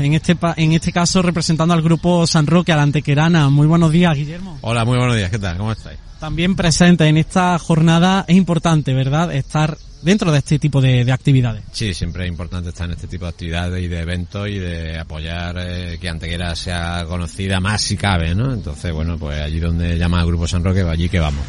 En este, en este caso representando al grupo San Roque, a la Antequerana. Muy buenos días, Guillermo. Hola, muy buenos días. ¿Qué tal? ¿Cómo estáis? También presente en esta jornada es importante, ¿verdad? Estar dentro de este tipo de, actividades. Sí, siempre es importante estar en este tipo de actividades y de eventos y de apoyar eh, que Antequera sea conocida más si cabe, ¿no? Entonces, bueno, pues allí donde llama el Grupo San Roque, allí que vamos.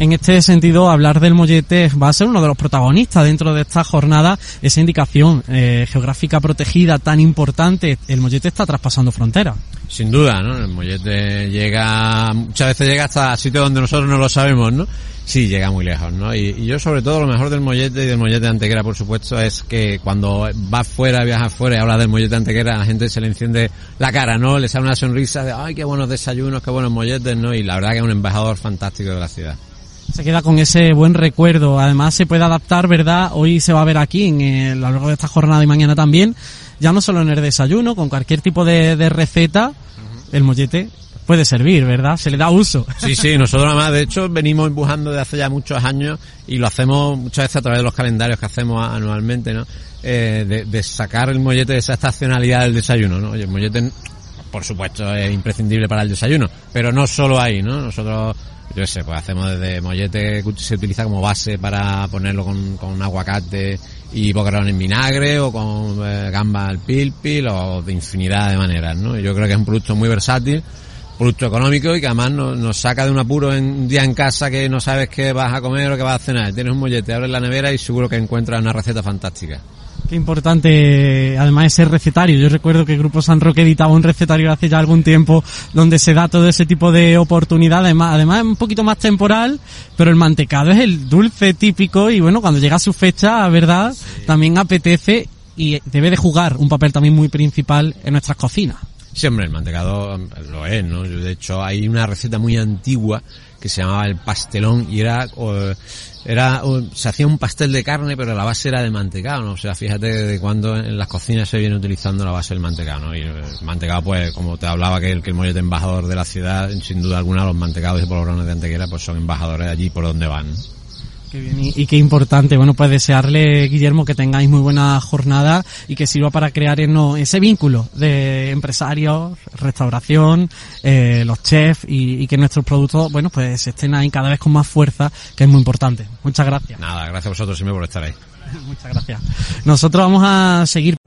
En este sentido, hablar del mollete va a ser uno de los protagonistas dentro de esta jornada, esa indicación eh, geográfica protegida tan importante. El mollete está traspasando fronteras. Sin duda, ¿no? El mollete llega, muchas veces llega hasta sitios donde nosotros no lo sabemos, ¿no? Sí, llega muy lejos, ¿no? Y, yo sobre todo lo mejor del mollete y del mollete de Antequera, por supuesto, es que cuando vas fuera, viajas fuera y hablas del mollete de Antequera, la gente se le enciende la cara, ¿no? Le sale una sonrisa de, ay, qué buenos desayunos, qué buenos molletes, ¿no? Y la verdad que es un embajador fantástico de la ciudad se queda con ese buen recuerdo. Además se puede adaptar, ¿verdad? Hoy se va a ver aquí en a lo largo de esta jornada y mañana también, ya no solo en el desayuno, con cualquier tipo de, receta, el mollete puede servir, ¿verdad? Se le da uso. Sí, sí, nosotros además, de hecho, venimos empujando desde hace ya muchos años y lo hacemos muchas veces a través de los calendarios que hacemos anualmente, ¿no? Eh, de, sacar el mollete de esa estacionalidad del desayuno, ¿no? Oye, el mollete, por supuesto, es imprescindible para el desayuno, pero no solo ahí, ¿no? Nosotros yo sé, pues hacemos desde mollete que se utiliza como base para ponerlo con, con aguacate y boquerón en vinagre o con eh, gamba al pilpil o de infinidad de maneras, ¿no? Yo creo que es un producto muy versátil, producto económico y que además nos, nos saca de un apuro en un día en casa que no sabes qué vas a comer o qué vas a cenar. Tienes un mollete, abres la nevera y seguro que encuentras una receta fantástica. Qué importante, además, ese recetario. Yo recuerdo que el Grupo San Roque editaba un recetario hace ya algún tiempo donde se da todo ese tipo de oportunidades. Además, es un poquito más temporal, pero el mantecado es el dulce típico y bueno, cuando llega su fecha, ¿verdad? También apetece y debe de jugar un papel también muy principal en nuestras cocinas. Siempre el mantecado lo es, ¿no? De hecho, hay una receta muy antigua que se llamaba el pastelón y era era se hacía un pastel de carne pero la base era de mantecado no o sea fíjate de cuando en las cocinas se viene utilizando la base del mantecado ¿no? y el mantecado pues como te hablaba que el que el mollete embajador de la ciudad sin duda alguna los mantecados y polvorones de Antequera pues son embajadores allí por donde van y, qué importante. Bueno, pues desearle, Guillermo, que tengáis muy buena jornada y que sirva para crear ese vínculo de empresarios, restauración, eh, los chefs y, y, que nuestros productos, bueno, pues estén ahí cada vez con más fuerza, que es muy importante. Muchas gracias. Nada, gracias a vosotros siempre por estar ahí. Muchas gracias. Nosotros vamos a seguir.